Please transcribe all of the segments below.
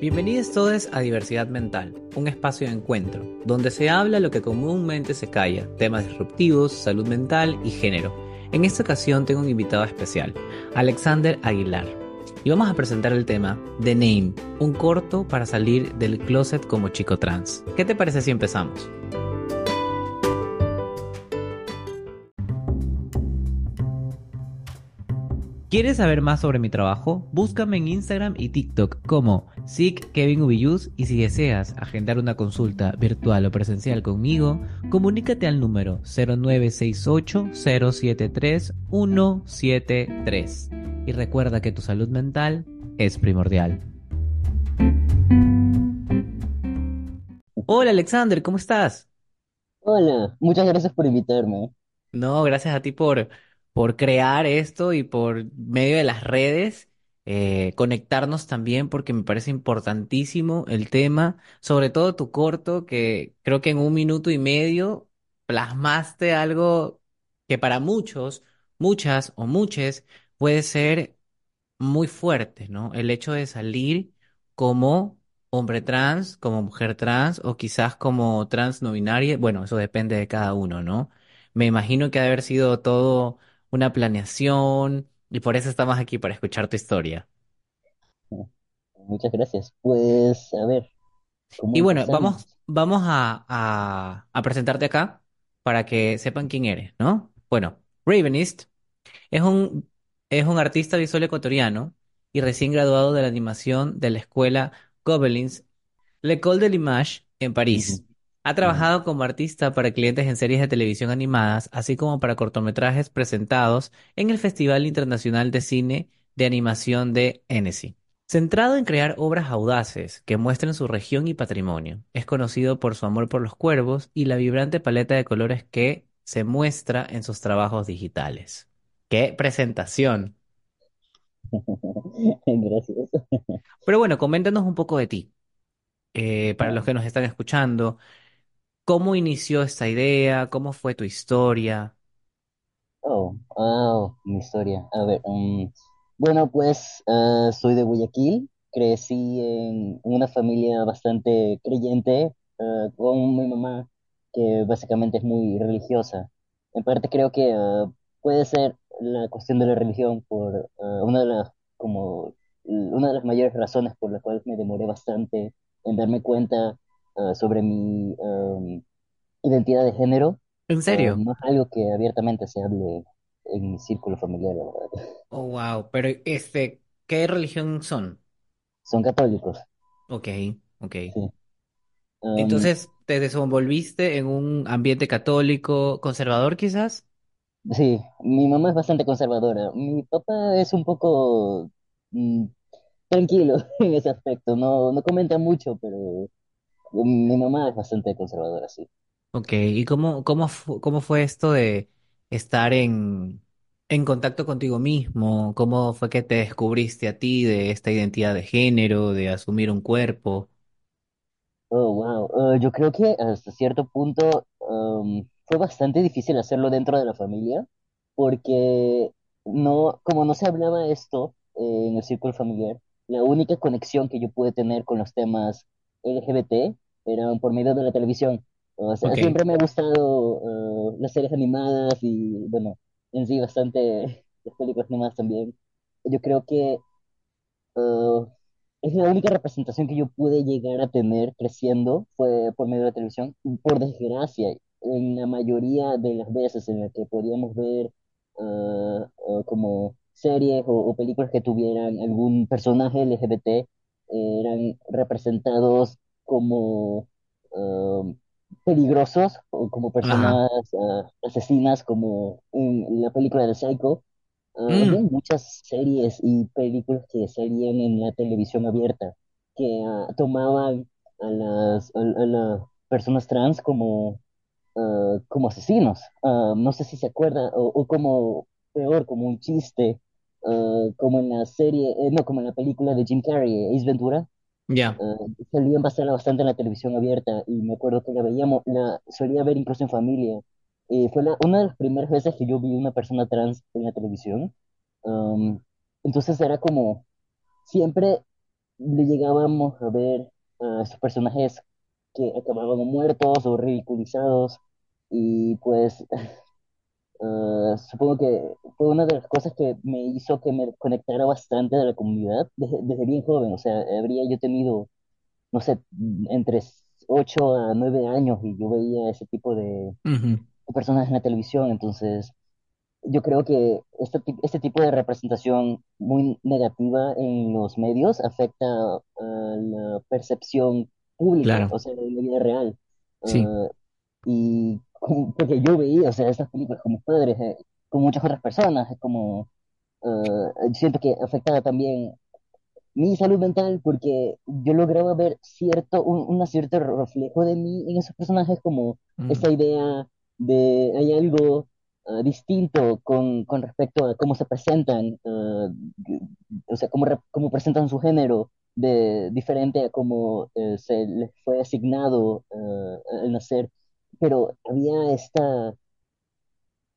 Bienvenidos todos a Diversidad Mental, un espacio de encuentro, donde se habla lo que comúnmente se calla, temas disruptivos, salud mental y género. En esta ocasión tengo un invitado especial, Alexander Aguilar, y vamos a presentar el tema The Name, un corto para salir del closet como chico trans. ¿Qué te parece si empezamos? ¿Quieres saber más sobre mi trabajo? Búscame en Instagram y TikTok como SICKevinUbiyus y si deseas agendar una consulta virtual o presencial conmigo, comunícate al número 0968-073-173 y recuerda que tu salud mental es primordial. Hola Alexander, ¿cómo estás? Hola, muchas gracias por invitarme. No, gracias a ti por, por crear esto y por medio de las redes eh, conectarnos también porque me parece importantísimo el tema, sobre todo tu corto, que creo que en un minuto y medio plasmaste algo que para muchos, muchas o muchos puede ser muy fuerte, ¿no? El hecho de salir como hombre trans, como mujer trans o quizás como trans no binaria, bueno, eso depende de cada uno, ¿no? Me imagino que ha de haber sido todo una planeación y por eso estamos aquí para escuchar tu historia. Muchas gracias. Pues, a ver, ¿cómo Y bueno, empezamos? vamos, vamos a, a, a presentarte acá para que sepan quién eres, ¿no? Bueno, Ravenist es un, es un artista visual ecuatoriano y recién graduado de la animación de la escuela Gobelins L'École de l'Image en París. Ha trabajado como artista para clientes en series de televisión animadas, así como para cortometrajes presentados en el Festival Internacional de Cine de Animación de Annecy. Centrado en crear obras audaces que muestren su región y patrimonio, es conocido por su amor por los cuervos y la vibrante paleta de colores que se muestra en sus trabajos digitales. ¡Qué presentación! Gracias. Pero bueno, coméntanos un poco de ti, eh, para los que nos están escuchando. ¿Cómo inició esta idea? ¿Cómo fue tu historia? Oh, oh, mi historia. A ver, mm, bueno, pues ah, soy de Guayaquil. Crecí en una familia bastante creyente, ah, con mi mamá, que básicamente es muy religiosa. En parte creo que ah, puede ser la cuestión de la religión por una de las, como, una de las mayores razones por las cuales me demoré bastante en darme cuenta ah, sobre mi ah, identidad de género ¿En Uh, serio? no es algo que abiertamente se hable en mi círculo familiar, la verdad. Oh, wow. Pero, este, ¿qué religión son? Son católicos, Ok, ok. sí. Um, Entonces, ¿te desenvolviste en un ambiente católico conservador, quizás? sí, mi mamá es bastante conservadora. Mi papá es un poco mm, tranquilo en ese aspecto. No, no comenta mucho, pero mi mamá es bastante conservadora, sí. Ok, ¿y cómo, cómo, fu- cómo fue esto de estar en, en contacto contigo mismo? ¿Cómo fue que te descubriste a ti de esta identidad de género, de asumir un cuerpo? Oh, wow. Uh, yo creo que hasta cierto punto fue bastante difícil hacerlo dentro de la familia, porque no, como no se hablaba esto eh, en el círculo familiar, la única conexión que yo pude tener con los temas LGBT eran por medio de la televisión. O sea, siempre me ha gustado uh, las series animadas y, bueno, en sí bastante las películas animadas también. Yo creo que Ah, es la única representación que yo pude llegar a tener creciendo fue por medio de la televisión. Por desgracia, en la mayoría de las veces en las que podíamos ver ah, como series o, o películas que tuvieran algún personaje LGBT, eh, eran representados como ah, peligrosos o como personas ah, asesinas, como en la película de Psycho. Había Mm, muchas series y películas que salían en la televisión abierta que ah, tomaban a las a, a las personas trans como, como asesinos. No sé si se acuerdan, o, o como peor, como un chiste, ah, como en la serie, eh, no, como en la película de Jim Carrey, Ace Ventura. ya. ah, salían bastante, bastante en la televisión abierta y me acuerdo que la veíamos, la solía ver incluso en familia. Eh, fue la- una de las primeras veces que yo vi una persona trans en la televisión. Um, entonces era como, siempre le llegábamos a ver a estos personajes que acababan muertos o ridiculizados y pues ah, supongo que fue una de las cosas que me hizo que me conectara bastante de la comunidad desde, desde bien joven, o sea, habría yo tenido, no sé, entre 8 a 9 años y yo veía ese tipo de Ujú, personajes en la televisión, entonces yo creo que este, este tipo de representación muy negativa en los medios afecta a la percepción pública, claro, o sea, de la vida real. sí. Ah, y como- porque yo veía, o sea, estas películas como padres, eh, con muchas otras personas, es como, ah, siento que afectaba también mi salud mental porque yo lograba ver cierto, un, una cierto reflejo de mí en esos personajes, como Mm, esa idea de hay algo ah, distinto con, con respecto a cómo se presentan, ah, o sea, cómo, re- cómo presentan su género, de, diferente a cómo eh, se les fue asignado al nacer. Pero había esta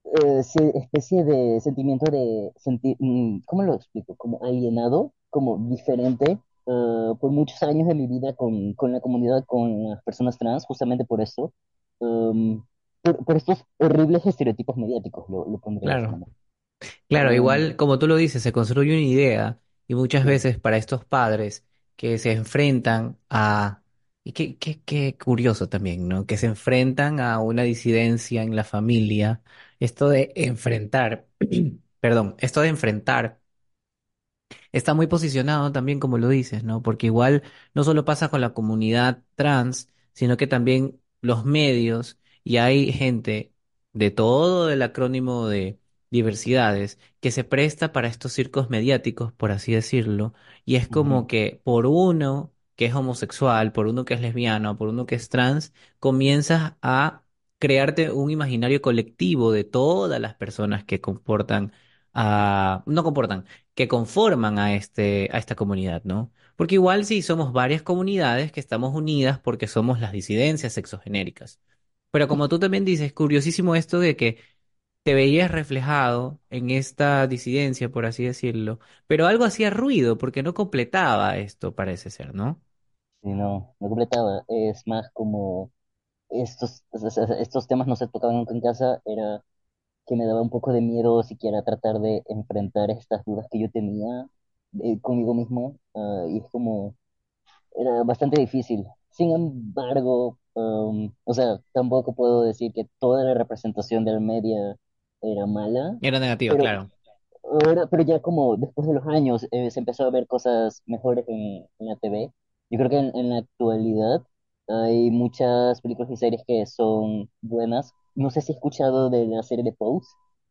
eh, especie de sentimiento de sentir, mm, ¿cómo lo explico? Como alienado, como diferente, ah, por muchos años de mi vida con, con la comunidad, con las personas trans, justamente por eso, um, por, por estos horribles estereotipos mediáticos, lo, lo pondría de esa claro. Claro, Um, igual como tú lo dices, se construye una idea y muchas veces para estos padres que se enfrentan a, y qué, qué, qué curioso también, ¿no? Que se enfrentan a una disidencia en la familia, esto de enfrentar, perdón, esto de enfrentar está muy posicionado también, como lo dices, ¿no? Porque igual no solo pasa con la comunidad trans, sino que también los medios y hay gente de todo el acrónimo de diversidades que se presta para estos circos mediáticos, por así decirlo, y es como ujú, que por uno que es homosexual, por uno que es lesbiano, por uno que es trans, comienzas a crearte un imaginario colectivo de todas las personas que comportan, ah, no comportan que conforman a este, a esta comunidad, ¿no? Porque igual sí somos varias comunidades que estamos unidas porque somos las disidencias sexogenéricas. Pero como tú también dices, curiosísimo esto de que te veías reflejado en esta disidencia, por así decirlo, pero algo hacía ruido porque no completaba esto, parece ser, ¿no? Sí, no, no completaba, es más como estos, estos temas no se tocaban nunca en casa, era que me daba un poco de miedo siquiera tratar de enfrentar estas dudas que yo tenía eh, conmigo mismo. ah, y es como, era bastante difícil. Sin embargo, um, o sea, tampoco puedo decir que toda la representación del media era mala, Era negativa, pero claro. pero ya como después de los años eh, se empezó a ver cosas mejores en, en la TV. Yo creo que en, en la actualidad hay muchas películas y series que son buenas. No sé si has escuchado de la serie de Pose.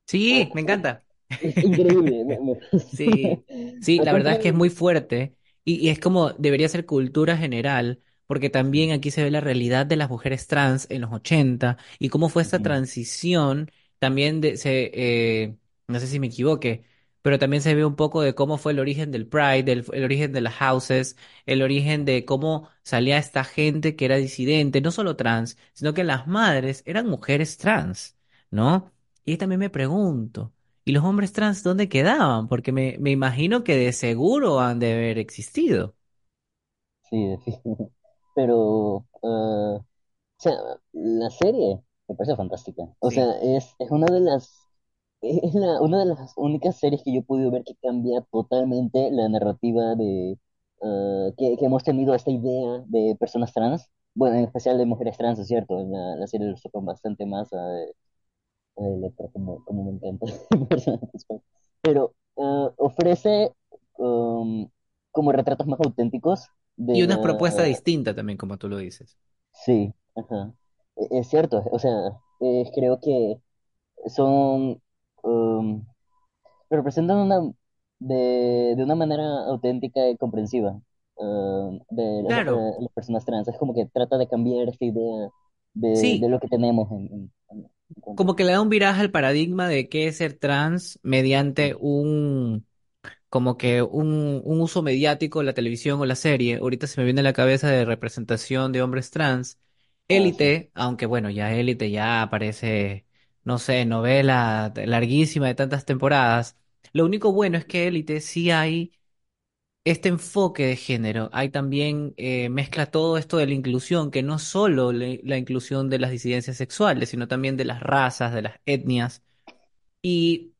Sí, me encanta. Es increíble. me- me- Sí, sí, la verdad es que es muy fuerte y, y es como debería ser cultura general, porque también aquí se ve la realidad de las mujeres trans en los 80 y cómo fue esta ujú, transición, también de, se, eh, no sé si me equivoque, pero también se ve un poco de cómo fue el origen del Pride, el, el origen de las houses, el origen de cómo salía esta gente que era disidente, no solo trans, sino que las madres eran mujeres trans, ¿no? Y también me pregunto. ¿Y los hombres trans dónde quedaban? Porque me, me imagino que de seguro han de haber existido. sí. Pero, ah, o sea, la serie me parece fantástica. O Sí. sea, es, es una de las Es la, una de las únicas series que yo he podido ver que cambia totalmente la narrativa de ah, que, que hemos tenido esta idea de personas trans. Bueno, en especial de mujeres trans, es cierto. En la, la serie lo tocan bastante más a, a Electra, como, como me encanta. Pero ah, ofrece um, como retratos más auténticos Y de una la... propuesta distinta también, como tú lo dices. Sí, ajá. E- Es cierto, o sea, eh, creo que son... um, representan una de, de una manera auténtica y comprensiva ah, de las, personas trans. Es como que trata de cambiar esta idea de, sí, lo que tenemos en, como que le da un viraje al paradigma de qué es ser trans mediante un, como que un, un uso mediático, la televisión o la serie. Ahorita se me viene a la cabeza de representación de hombres trans. Ah, Élite, aunque bueno, ya Élite ya aparece, no sé, novela larguísima de tantas temporadas. Lo único bueno es que Élite sí hay este enfoque de género, hay también, eh, mezcla todo esto de la inclusión, que no solo la inclusión de las disidencias sexuales, sino también de las razas, de las etnias. Y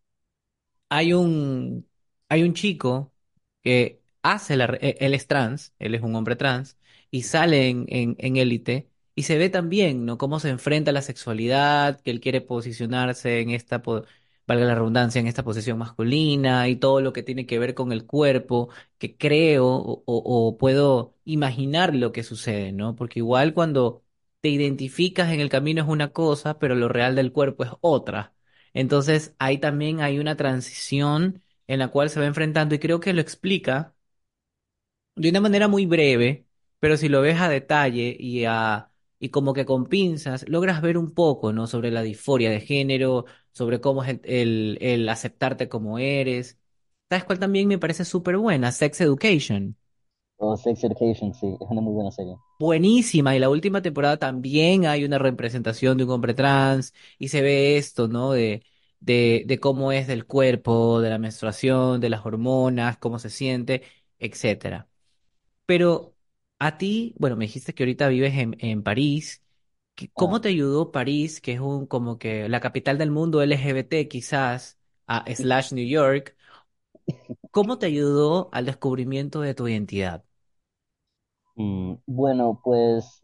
hay un, hay un chico que hace la, e- él es trans, él es un hombre trans, y sale en, en, en Élite, y se ve también, ¿no? Cómo se enfrenta a la sexualidad, que él quiere posicionarse en esta, valga la redundancia, en esta posición masculina, y todo lo que tiene que ver con el cuerpo, que creo o o puedo imaginar lo que sucede, ¿no? Porque igual cuando te identificas en el camino es una cosa, pero lo real del cuerpo es otra. Entonces ahí también hay una transición en la cual se va enfrentando y creo que lo explica de una manera muy breve, pero si lo ves a detalle y a y como que con pinzas, logras ver un poco, ¿no? Sobre la disforia de género, sobre cómo es el, el, el aceptarte como eres. ¿Sabes cuál también me parece súper buena? Sex Education. O Sex Education, sí, es una muy buena serie. buenísima y la última temporada también hay una representación de un hombre trans y se ve esto, ¿no? De, de, de cómo es del cuerpo, de la menstruación, de las hormonas, cómo se siente, etcétera. Pero a ti, bueno, me dijiste que ahorita vives en, en París. ¿Qué- Ah, ¿Cómo te ayudó París, que es un como que la capital del mundo LGBT quizás, a slash New York? ¿Cómo te ayudó al descubrimiento de tu identidad? mm, bueno, pues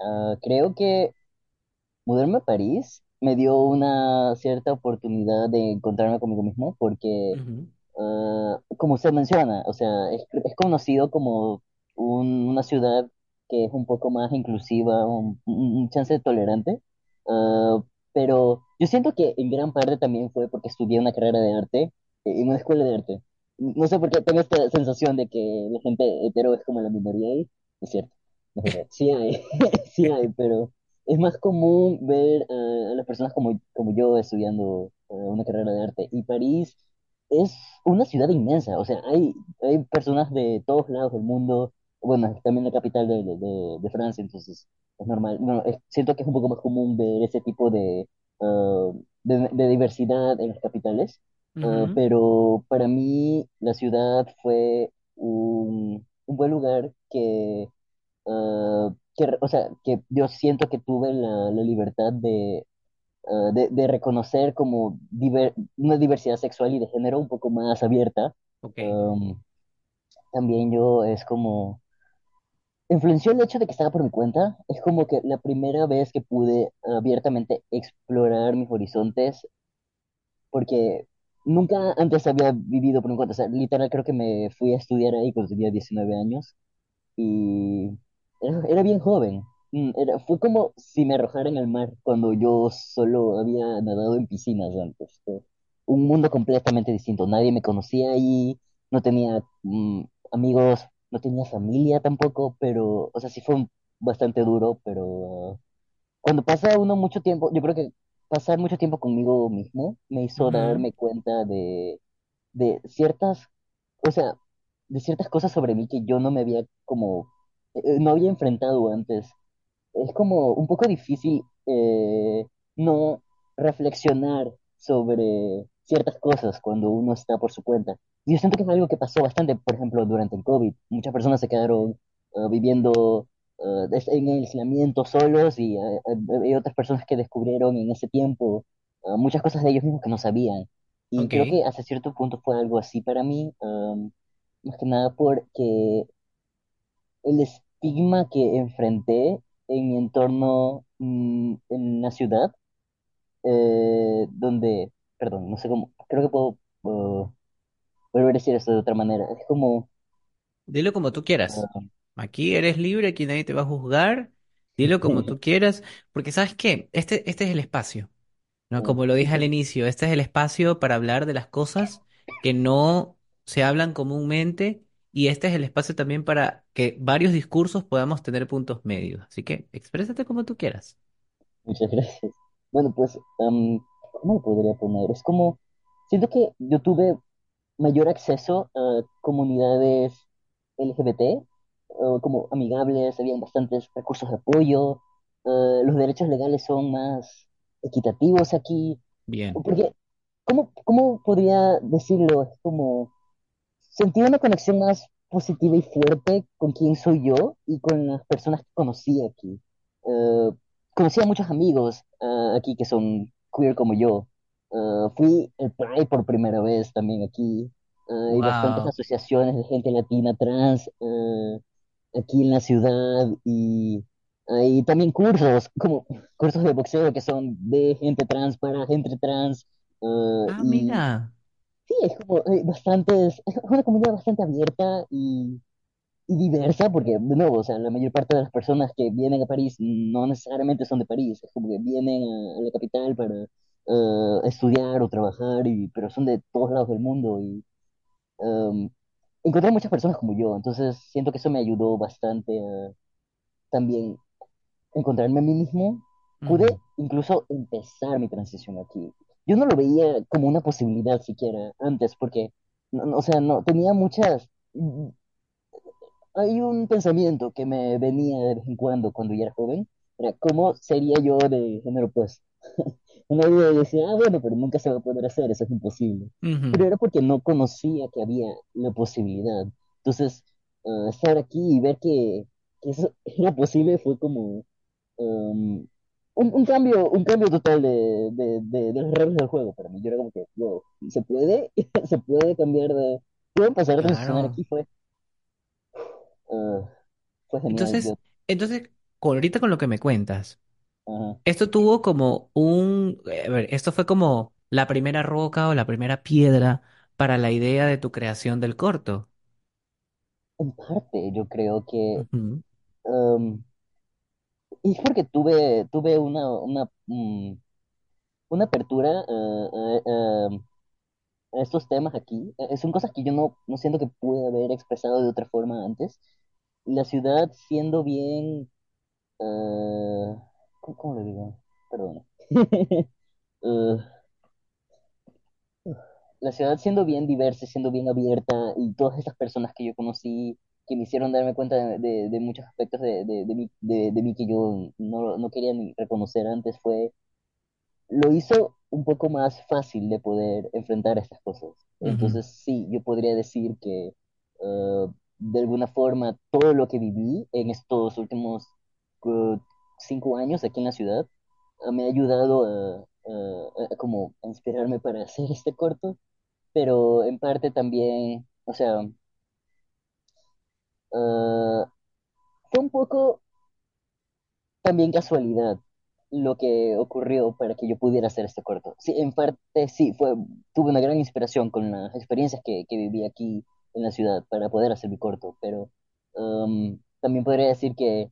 ah, creo que mudarme a París me dio una cierta oportunidad de encontrarme conmigo mismo, porque Ujú, Ah, como usted menciona, o sea, es, es conocido como un- una ciudad que es un poco más inclusiva, un, un- un chance tolerante, Ah, pero yo siento que en gran parte también fue porque estudié una carrera de arte eh, en una escuela de arte. No sé por qué tengo esta sensación de que la gente hetero es como la minoría ahí, es cierto, no es verdad, sí hay, sí hay, pero es más común ver ah, a las personas como, como yo estudiando ah, una carrera de arte. Y París es una ciudad inmensa, o sea, hay, hay personas de todos lados del mundo, bueno, es también la capital de, de, Francia, entonces es normal. Bueno, es- siento que es un poco más común ver ese tipo de, ah, de, de diversidad en las capitales, ujú, pero para mí la ciudad fue un, un buen lugar que, ah, que, o sea, que yo siento que tuve la, la libertad de de, de reconocer como diver- una diversidad sexual y de género un poco más abierta. Um, también yo es como, influenció el hecho de que estaba por mi cuenta, es como que la primera vez que pude abiertamente explorar mis horizontes, porque nunca antes había vivido por mi cuenta, o literal creo que me fui a estudiar ahí cuando tenía 19 años y era, bien joven. Mm, Era, fue como si me arrojaran al mar cuando yo solo había nadado en piscinas antes. Un mundo completamente distinto. Nadie me conocía ahí, no tenía mm, amigos, no tenía familia tampoco, pero, o sea, sí fue bastante duro, pero ah, cuando pasa uno mucho tiempo, yo creo que pasar mucho tiempo conmigo mismo me hizo Ujú, darme cuenta de de ciertas, o sea, de ciertas cosas sobre mí que yo no me había como, eh, no había enfrentado antes. Es como un poco difícil eh, no reflexionar sobre ciertas cosas cuando uno está por su cuenta. Y yo siento que es algo que pasó bastante, por ejemplo, durante el COVID. Muchas personas se quedaron ah, viviendo des- en aislamiento solos y hay otras personas que descubrieron en ese tiempo muchas cosas de ellos mismos que no sabían. Y creo que hasta cierto punto fue algo así para mí, am, más que nada porque el estigma que enfrenté en mi entorno mm, en la ciudad, eh, donde, perdón, no sé cómo, creo que puedo uh, volver a decir esto de otra manera. Es como, Dilo como tú quieras. ah, Aquí eres libre, aquí nadie te va a juzgar. Dilo como tú quieras, porque ¿sabes qué? Este, este es el espacio, ¿no? Como lo dije al inicio, este es el espacio para hablar de las cosas que no se hablan comúnmente y este es el espacio también para que varios discursos podamos tener puntos medios. Así que exprésate como tú quieras. muchas gracias. Bueno, pues, am, ¿cómo lo podría poner? Es como, siento que yo tuve mayor acceso a comunidades LGBT, como amigables, habían bastantes recursos de apoyo, eh, los derechos legales son más equitativos aquí, Bien. porque, ¿cómo, cómo podría decirlo? Es como, sentí una conexión más positiva y fuerte con quién soy yo y con las personas que conocí aquí. Eh, conocí a muchos amigos ah, aquí que son queer como yo. Ah, fui el Pride por primera vez también aquí. Ah, hay bastantes asociaciones de gente latina trans aquí en la ciudad y hay también cursos, como cursos de boxeo que son de gente trans para gente trans. ah, y mira. sí, es como eh, bastantes, es una comunidad bastante abierta y y diversa, porque de nuevo, o sea, la mayor parte de las personas que vienen a París no necesariamente son de París, es como que vienen a, a la capital para eh, estudiar o trabajar, y, pero son de todos lados del mundo y um, encontré muchas personas como yo, entonces siento que eso me ayudó bastante a también encontrarme a mí mismo. Pude incluso empezar mi transición aquí. Yo no lo veía como una posibilidad siquiera antes, porque, no, o sea, no, tenía muchas, hay un pensamiento que me venía de vez en cuando cuando yo era joven, era cómo sería yo de género opuesto. Una duda decía, ah, bueno, pero nunca se va a poder hacer, eso es imposible. Pero era porque no conocía que había la posibilidad. Entonces, ah, estar aquí y ver que, que eso era posible fue como um, un, un cambio, un cambio total de, de, de, de las reglas del juego para mí. Yo era como que, wow, se puede, se puede cambiar de... Puedo pasar a Claro. aquí, fue, ah, fue genial. Entonces, Yo entonces, ahorita con lo que me cuentas, Ajá. esto tuvo como un, eh, a ver, esto fue como la primera roca o la primera piedra para la idea de tu creación del corto. En parte, yo creo que Ujú, y es porque tuve, tuve una, una, mm, una apertura a, a- a- a estos temas aquí. Eh, Son cosas que yo no, no siento que pude haber expresado de otra forma antes. La ciudad siendo bien, ¿cómo, lo digo? Perdón. la ciudad siendo bien diversa, siendo bien abierta y todas estas personas que yo conocí que me hicieron darme cuenta de, de- de muchos aspectos de, de, de mí, que yo no, no quería ni reconocer antes fue, lo hizo un poco más fácil de poder enfrentar estas cosas. Entonces sí, yo podría decir que eh, de alguna forma todo lo que viví en estos últimos eh, cinco años aquí en la ciudad eh, me ha ayudado a, a- a como inspirarme para hacer este corto pero en parte también, o sea, ah, fue un poco también casualidad lo que ocurrió para que yo pudiera hacer este corto. Sí, en parte sí, fue, tuve una gran inspiración con las experiencias que, que viví aquí en la ciudad para poder hacer mi corto, pero um, también podría decir que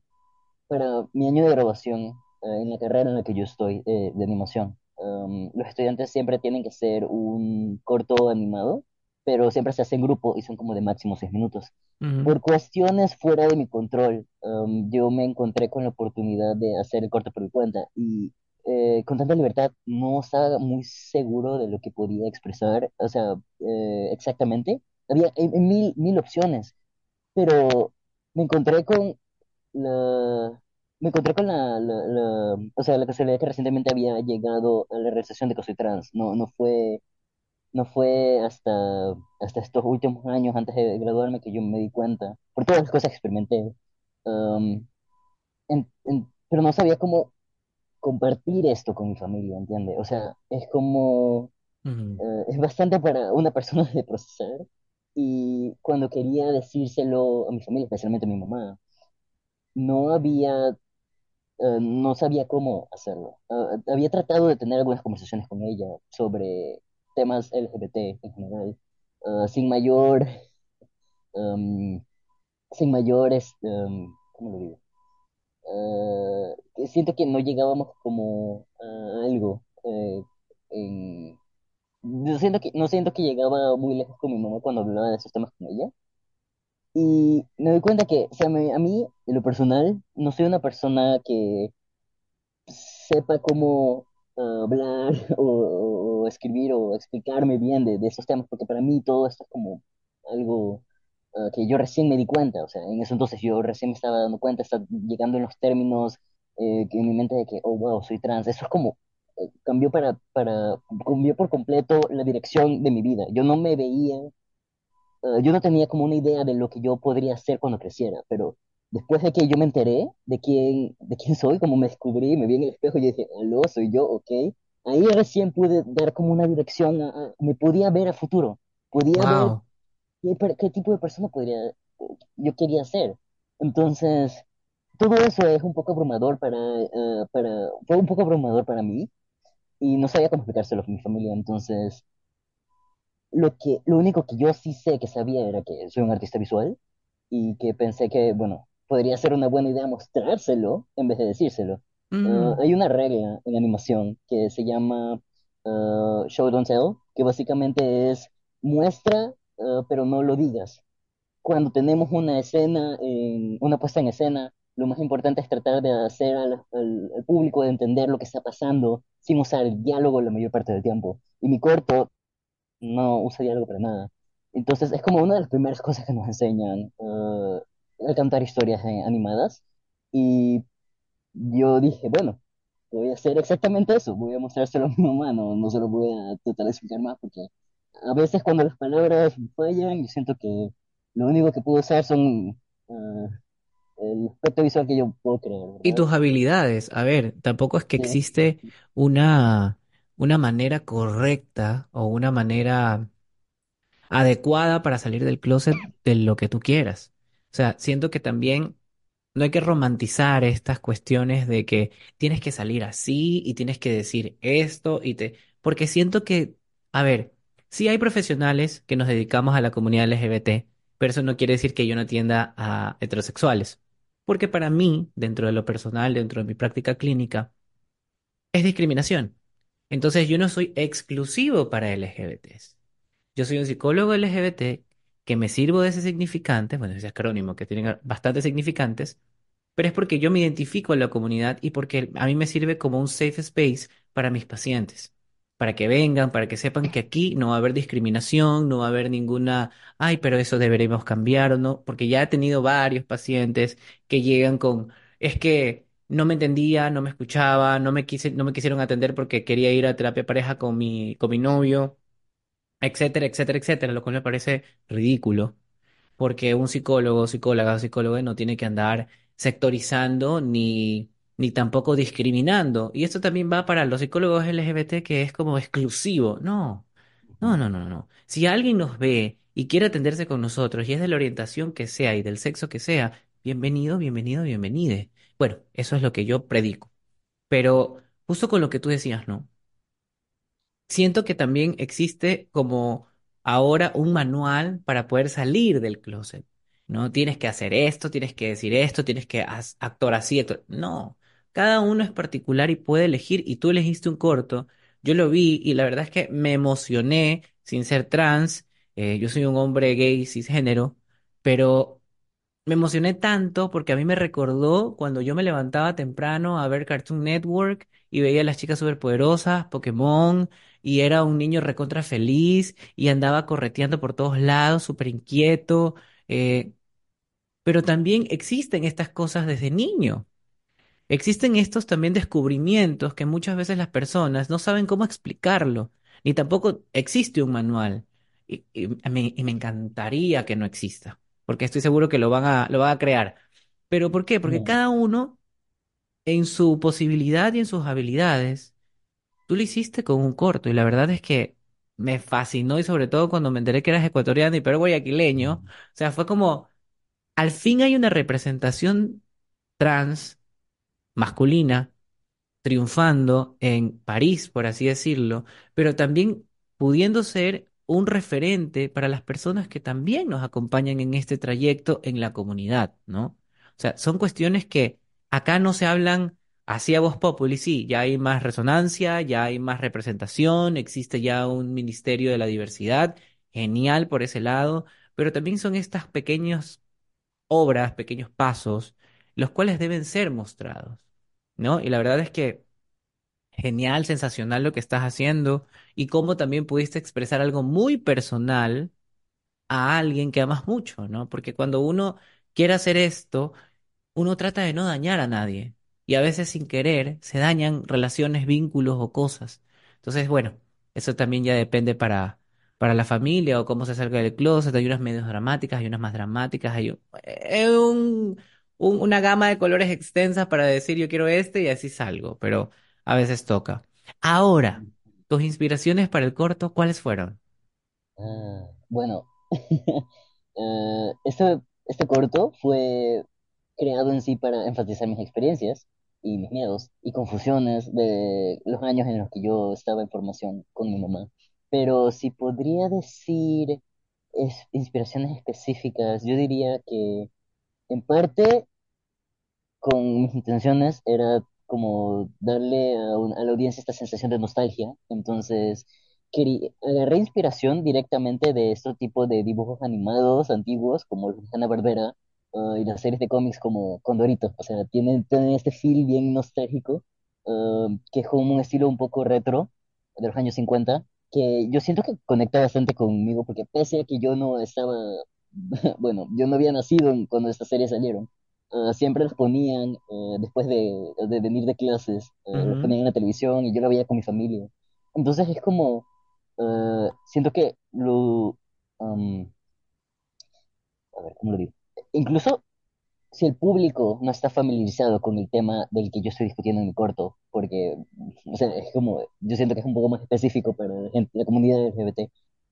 para mi año de graduación, eh, en la carrera en la que yo estoy, eh, de animación, um, los estudiantes siempre tienen que hacer un corto animado, pero siempre se hace en grupo y son como de máximo seis minutos. ujú, Por cuestiones fuera de mi control, um, yo me encontré con la oportunidad de hacer el corto por mi cuenta y eh, con tanta libertad no estaba muy seguro de lo que podía expresar, o sea, eh, exactamente. Había mil, mil opciones, pero me encontré con la, me encontré con la, la, la- o sea, la casualidad que recientemente había llegado a la realización de que soy trans. No, no fue, no fue hasta, hasta estos últimos años, antes de graduarme, que yo me di cuenta, por todas las cosas que experimenté. Um, en- en- pero no sabía cómo compartir esto con mi familia, ¿entiendes? O sea, es como, eh, es bastante para una persona de procesar. Y cuando quería decírselo a mi familia, especialmente a mi mamá, no había eh, no sabía cómo hacerlo. Ah, había tratado de tener algunas conversaciones con ella sobre temas LGBT en general, ah, sin mayor, em, sin mayores, em, ¿cómo lo digo? Siento que no llegábamos como a algo. eh, siento que, no siento que llegaba muy lejos con mi mamá cuando hablaba de esos temas con ella. Y me doy cuenta que, o sea, a mí, en lo personal, no soy una persona que sepa cómo ah, hablar o, escribir o explicarme bien de, de esos temas, porque para mí todo esto es como algo ah, que yo recién me di cuenta, o sea, en eso entonces yo recién me estaba dando cuenta, está llegando en los términos eh, en mi mente de que, oh, wow, soy trans, eso es como, eh, cambió para, para, cambió por completo la dirección de mi vida, yo no me veía eh, yo no tenía como una idea de lo que yo podría hacer cuando creciera, pero después de que yo me enteré de quién, de quién soy, como me descubrí, me vi en el espejo y dije, aló, soy yo, ok. Ahí recién pude dar como una dirección, a- a- me podía ver a futuro, podía ver qué, tipo de persona podría, yo quería ser. Entonces, todo eso es un poco abrumador para, eh, para, fue un poco abrumador para mí y no sabía cómo explicárselo a mi familia. Entonces, lo que, lo único que yo sí sé que sabía era que soy un artista visual y que pensé que, bueno, podría ser una buena idea mostrárselo en vez de decírselo. Mm. hay una regla en animación que se llama ah, Show Don't Tell, que básicamente es muestra, ah, pero no lo digas. Cuando tenemos una escena, en, una puesta en escena, lo más importante es tratar de hacer al, al- al público de entender lo que está pasando sin usar el diálogo la mayor parte del tiempo. Y mi corto no usa diálogo para nada. Entonces es como una de las primeras cosas que nos enseñan eh, al cantar historias animadas. Y yo dije, bueno, voy a hacer exactamente eso, voy a mostrárselo a mi mamá, no, no se lo voy a tratar de explicar más, porque a veces cuando las palabras fallan, yo siento que lo único que puedo usar son eh, el aspecto visual que yo puedo crear, Y tus habilidades, a ver, tampoco es que Sí. existe una, una manera correcta o una manera adecuada para salir del closet de lo que tú quieras. O sea, siento que también no hay que romantizar estas cuestiones de que tienes que salir así y tienes que decir esto y te... Porque siento que, a ver, sí hay profesionales que nos dedicamos a la comunidad LGBT, pero eso no quiere decir que yo no atienda a heterosexuales. Porque para mí, dentro de lo personal, dentro de mi práctica clínica, es discriminación. Entonces yo no soy exclusivo para LGBTs. Yo soy un psicólogo LGBT que me sirvo de ese significante, bueno, ese acrónimo que tiene bastantes significantes, pero es porque yo me identifico en la comunidad y porque a mí me sirve como un safe space para mis pacientes, para que vengan, para que sepan que aquí no va a haber discriminación, no va a haber ninguna, ay, pero eso deberíamos cambiar o no, porque ya he tenido varios pacientes que llegan con, es que no me entendía, no me escuchaba, no me quise, no me quisieron atender porque quería ir a terapia pareja con mi, con mi novio etcétera, etcétera, etcétera, lo cual me parece ridículo, porque un psicólogo, psicóloga o psicólogo no tiene que andar sectorizando ni, ni tampoco discriminando. Y esto también va para los psicólogos LGBT, que es como exclusivo. No, no, no, no, no. Si alguien nos ve y quiere atenderse con nosotros y es de la orientación que sea y del sexo que sea, bienvenido, bienvenido, bienvenide. Bueno, eso es lo que yo predico. Pero justo con lo que tú decías, ¿no? siento que también existe como ahora un manual para poder salir del closet, ¿no? Tienes que hacer esto, tienes que decir esto, tienes que actuar así, No, cada uno es particular y puede elegir, y tú elegiste un corto, yo lo vi y la verdad es que me emocioné sin ser trans, eh, yo soy un hombre gay cisgénero, pero me emocioné tanto porque a mí me recordó cuando yo me levantaba temprano a ver Cartoon Network y veía a las chicas superpoderosas, Pokémon, y era un niño recontra feliz y andaba correteando por todos lados, súper inquieto. eh, pero también existen estas cosas desde niño. Existen estos también descubrimientos que muchas veces las personas no saben cómo explicarlo, ni tampoco existe un manual. Y, me encantaría que no exista, porque estoy seguro que lo van a, lo van a crear. ¿Pero por qué? Porque No. cada uno, en su posibilidad y en sus habilidades, tú lo hiciste con un corto, y la verdad es que me fascinó, y sobre todo cuando me enteré que eras ecuatoriano y pero guayaquileño, o sea, fue como, al fin hay una representación trans masculina triunfando en París, por así decirlo, pero también pudiendo ser un referente para las personas que también nos acompañan en este trayecto en la comunidad, ¿no? O sea, son cuestiones que acá no se hablan así a voz populi, sí, ya hay más resonancia, ya hay más representación, existe ya un ministerio de la diversidad, genial por ese lado, pero también son estas pequeñas obras, pequeños pasos, los cuales deben ser mostrados, ¿no? Y la verdad es que Genial, sensacional lo que estás haciendo y cómo también pudiste expresar algo muy personal a alguien que amas mucho, ¿no? Porque cuando uno quiere hacer esto, uno trata de no dañar a nadie y a veces sin querer se dañan relaciones, vínculos o cosas. Entonces, bueno, eso también ya depende para, para la familia o cómo se acerca del closet. Hay unas medios dramáticas, hay unas más dramáticas, hay eh, un- un- una gama de colores extensas para decir yo quiero este y así salgo, pero a veces toca. Ahora, tus inspiraciones para el corto, ¿cuáles fueron? Ah, bueno, eh, este, este corto fue creado en sí para enfatizar mis experiencias y mis miedos y confusiones de los años en los que yo estaba en formación con mi mamá. Pero si podría decir es, inspiraciones específicas, yo diría que en parte con mis intenciones era como darle a, un- a la audiencia esta sensación de nostalgia. Entonces, querí- agarré inspiración directamente de este tipo de dibujos animados antiguos, como Hanna-Barbera, ah, y las series de cómics como Condorito. O sea, tienen, tienen este feel bien nostálgico, ah, que es como un estilo un poco retro de los años 50 que yo siento que conecta bastante conmigo, porque pese a que yo no estaba, bueno, yo no había nacido cuando estas series salieron, ah, siempre los ponían eh, después de, de venir de clases, eh, los Ujú. ponían en la televisión y yo lo veía con mi familia. Entonces es como, siento que lo, am, a ver, ¿cómo lo digo? Incluso si el público no está familiarizado con el tema del que yo estoy discutiendo en mi corto, porque, o sea, es como, yo siento que es un poco más específico para la gente, la comunidad LGBT,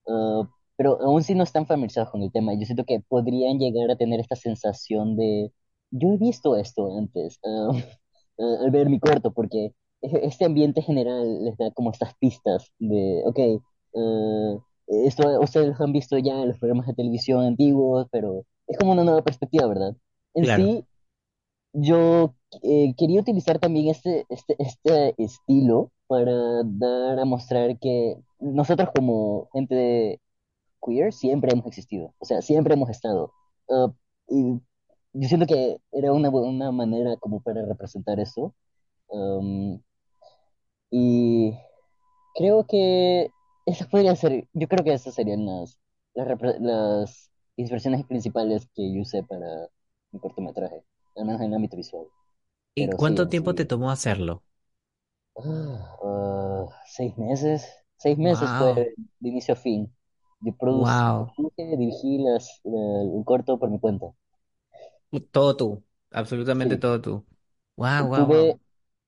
ah, pero aún si no están familiarizados con el tema, yo siento que podrían llegar a tener esta sensación de, yo he visto esto antes, ah, ah, al ver mi corto, porque e- este ambiente general les da como estas pistas de, ok, ah, esto ustedes lo han visto ya en los programas de televisión antiguos, pero es como una nueva perspectiva, ¿verdad? En Claro. sí, yo eh, quería utilizar también este, este, este estilo para dar a mostrar que nosotros como gente queer siempre hemos existido, o sea, siempre hemos estado. Y yo siento que era una, una manera como para representar eso. Am, y creo que esas podrían ser, yo creo que esas serían las, las, las inspiraciones principales que yo usé para mi cortometraje, al menos en el ámbito visual. ¿Y Pero sí, cuánto en tiempo te sí. tomó hacerlo? ah, seis meses. Seis meses fue Wow, de inicio a fin. Yo produje, wow. dirigí las, el corto por mi cuenta. Todo tú, absolutamente Sí. todo tú. Wow, wow, wow. Tuve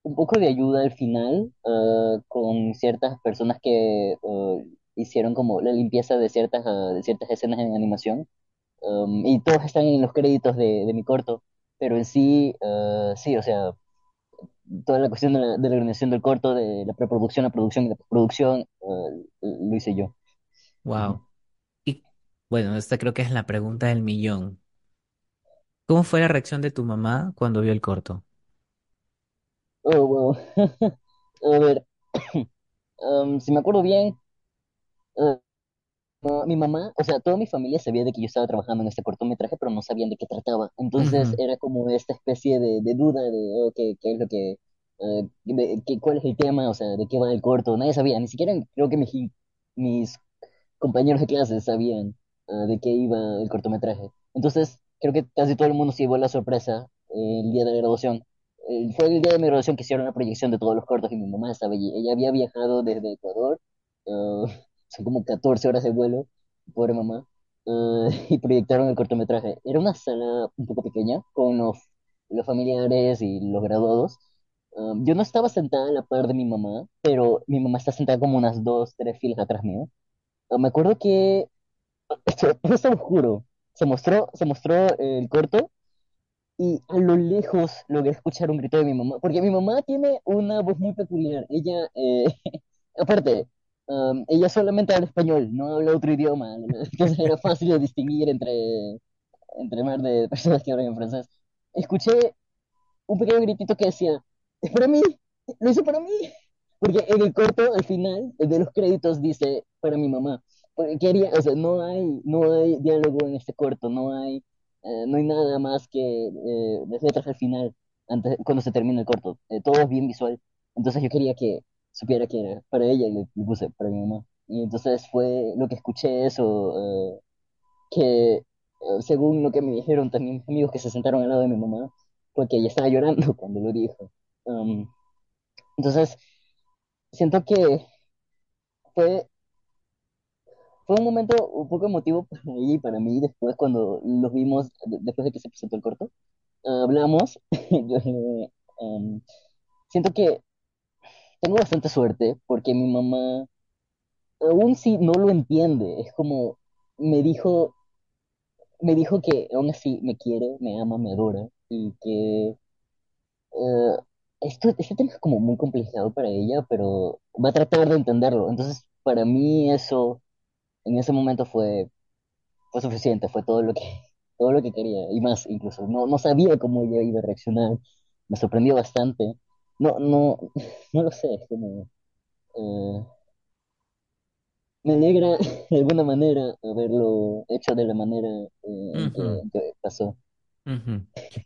un poco de ayuda al final ah, con ciertas personas que ah, hicieron como la limpieza de ciertas, ah, de ciertas escenas en animación. Um, y todos están en los créditos de, de mi corto. Pero en sí, ah, sí, o sea, toda la cuestión de la, de la organización del corto, de la preproducción, la producción y la postproducción, eh, lo hice yo. Wow. Y bueno, esta creo que es la pregunta del millón. ¿Cómo fue la reacción de tu mamá cuando vio el corto? Oh, wow. A ver, um, si me acuerdo bien, uh, mi mamá, o sea, toda mi familia sabía de que yo estaba trabajando en este cortometraje, pero no sabían de qué trataba. Entonces Ujú, era como esta especie de, de duda de, oh, ¿qué, qué es lo que, de- qué- cuál es el tema, o sea, de qué va el corto. Nadie sabía, ni siquiera creo que mis, mis compañeros de clase sabían ah, de qué iba el cortometraje. Entonces, creo que casi todo el mundo se llevó la sorpresa eh, el día de la graduación. Eh, fue el día de mi graduación que hicieron la proyección de todos los cortos y mi mamá estaba allí. Ella había viajado desde Ecuador, ah, son como 14 horas de vuelo, pobre mamá, ah, y proyectaron el cortometraje. Era una sala un poco pequeña, con los, los familiares y los graduados. Ah, yo no estaba sentada a la par de mi mamá, pero mi mamá está sentada como unas dos, tres filas atrás mío. Ah, Me acuerdo que, esto, esto juro, se mostró, se mostró el corto y a lo lejos logré escuchar un grito de mi mamá, porque mi mamá tiene una voz muy peculiar. Ella, eh, aparte, um, ella solamente habla español, no habla otro idioma, entonces era fácil de distinguir entre, entre más de personas que hablan francés. Escuché un pequeño gritito que decía, es para mí, lo hizo para mí. Porque en el corto, al final, el de los créditos dice para mi mamá. Porque quería, o sea, no hay, no hay diálogo en este corto, no hay, eh, no hay nada más que eh, las letras al final, cuando se termina el corto. Eh, todo es bien visual. Entonces yo quería que supiera que era para ella y le, puse para mi mamá. Y entonces fue lo que escuché eso, eh, que eh, según lo que me dijeron también mis amigos que se sentaron al lado de mi mamá, fue que ella estaba llorando cuando lo dijo. Um, entonces, siento que fue, fue un momento un poco emotivo para ella y para mí después cuando los vimos, de- después de que se presentó el corto. Hablamos, em, siento que tengo bastante suerte porque mi mamá aún si no lo entiende, es como me dijo, me dijo que aún así me quiere, me ama, me adora y que eh, esto, este tema es como muy complicado para ella, pero va a tratar de entenderlo. Entonces, para mí eso en ese momento fue, fue suficiente, fue todo lo que, todo lo que quería y más incluso. No, no sabía cómo ella iba a reaccionar, me sorprendió bastante. No, no, no lo sé, es como, eh, me alegra de alguna manera haberlo hecho de la manera eh, en que, pasó.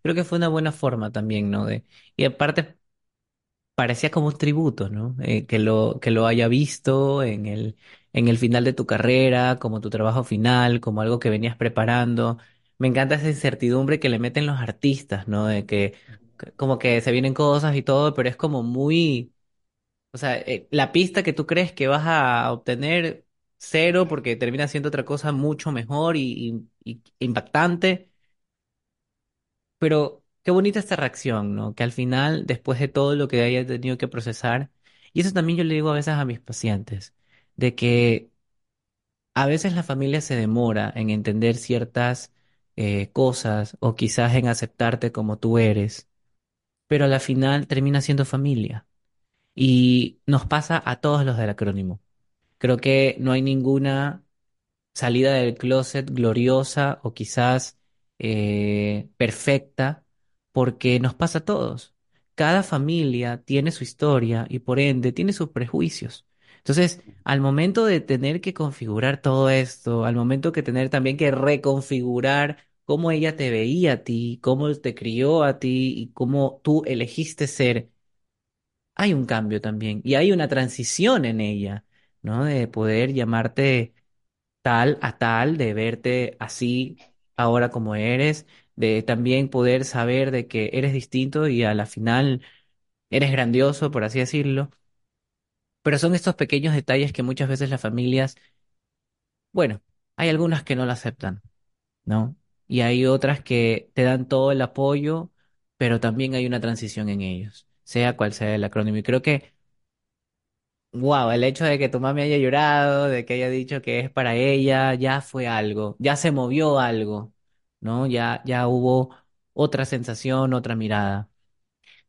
Creo que fue una buena forma también, ¿no? De, y aparte parecía como un tributo, ¿no? Eh, que lo, que lo haya visto en el, en el final de tu carrera, como tu trabajo final, como algo que venías preparando. Me encanta esa incertidumbre que le meten los artistas, ¿no? De que como que se vienen cosas y todo, pero es como muy, o sea, eh, la pista que tú crees que vas a obtener, cero, porque termina siendo otra cosa mucho mejor y impactante. Pero qué bonita esta reacción, ¿no? Que al final, después de todo lo que haya tenido que procesar, y eso también yo le digo a veces a mis pacientes, de que a veces la familia se demora en entender ciertas eh, cosas o quizás en aceptarte como tú eres, pero a la final termina siendo familia. Y nos pasa a todos los del acrónimo. Creo que no hay ninguna salida del closet gloriosa o quizás eh, perfecta, porque nos pasa a todos. Cada familia tiene su historia y por ende tiene sus prejuicios. Entonces, al momento de tener que configurar todo esto, al momento que tener también que reconfigurar cómo ella te veía a ti, cómo te crió a ti y cómo tú elegiste ser, hay un cambio también y hay una transición en ella, ¿no? De poder llamarte tal a tal, de verte así ahora como eres, de también poder saber de que eres distinto y a la final eres grandioso, por así decirlo. Pero son estos pequeños detalles que muchas veces las familias, bueno, hay algunas que no lo aceptan, ¿no? Y hay otras que te dan todo el apoyo, pero también hay una transición en ellos, sea cual sea el acrónimo. Y creo que Wow, el hecho de que tu mami haya llorado, de que haya dicho que es para ella, ya fue algo, ya se movió algo, ¿no? Ya, ya hubo otra sensación, otra mirada.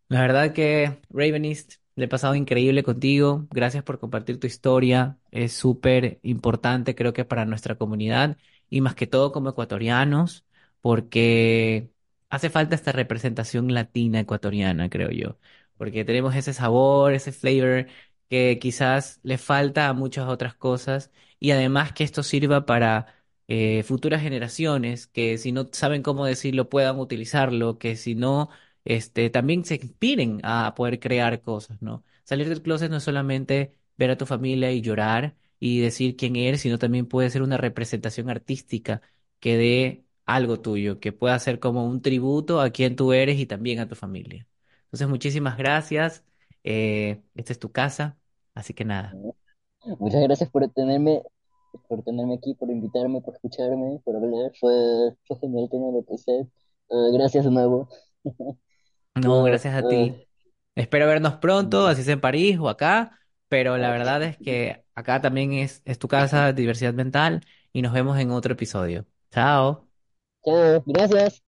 La verdad que, Ravenist, le he pasado increíble contigo. Gracias por compartir tu historia. Es súper importante, creo que para nuestra comunidad y más que todo como ecuatorianos, porque hace falta esta representación latina ecuatoriana, creo yo. Porque tenemos ese sabor, ese flavor que quizás le falta a muchas otras cosas y además que esto sirva para eh, futuras generaciones que si no saben cómo decirlo puedan utilizarlo, que si no este, también se inspiren a poder crear cosas, ¿no? Salir del closet no es solamente ver a tu familia y llorar y decir quién eres, sino también puede ser una representación artística que dé algo tuyo, que pueda ser como un tributo a quien tú eres y también a tu familia. Entonces, muchísimas gracias. Eh, esta es tu casa, así que nada. Muchas gracias por tenerme, por tenerme aquí, por invitarme, por escucharme, por hablar. Fue, fue genial tener el set. Ah, gracias de nuevo. No, gracias a ti. Espero vernos pronto, así sea en París o acá, pero la verdad es que acá también es, es tu casa, diversidad mental, y nos vemos en otro episodio. Chao. chao, gracias.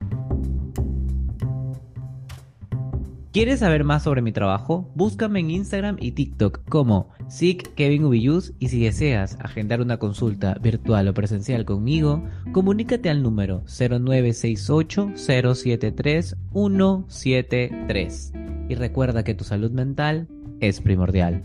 ¿Quieres saber más sobre mi trabajo? Búscame en Instagram y TikTok como SICKevinUbillos y si deseas agendar una consulta virtual o presencial conmigo, comunícate al número 0968 073 173 y recuerda que tu salud mental es primordial.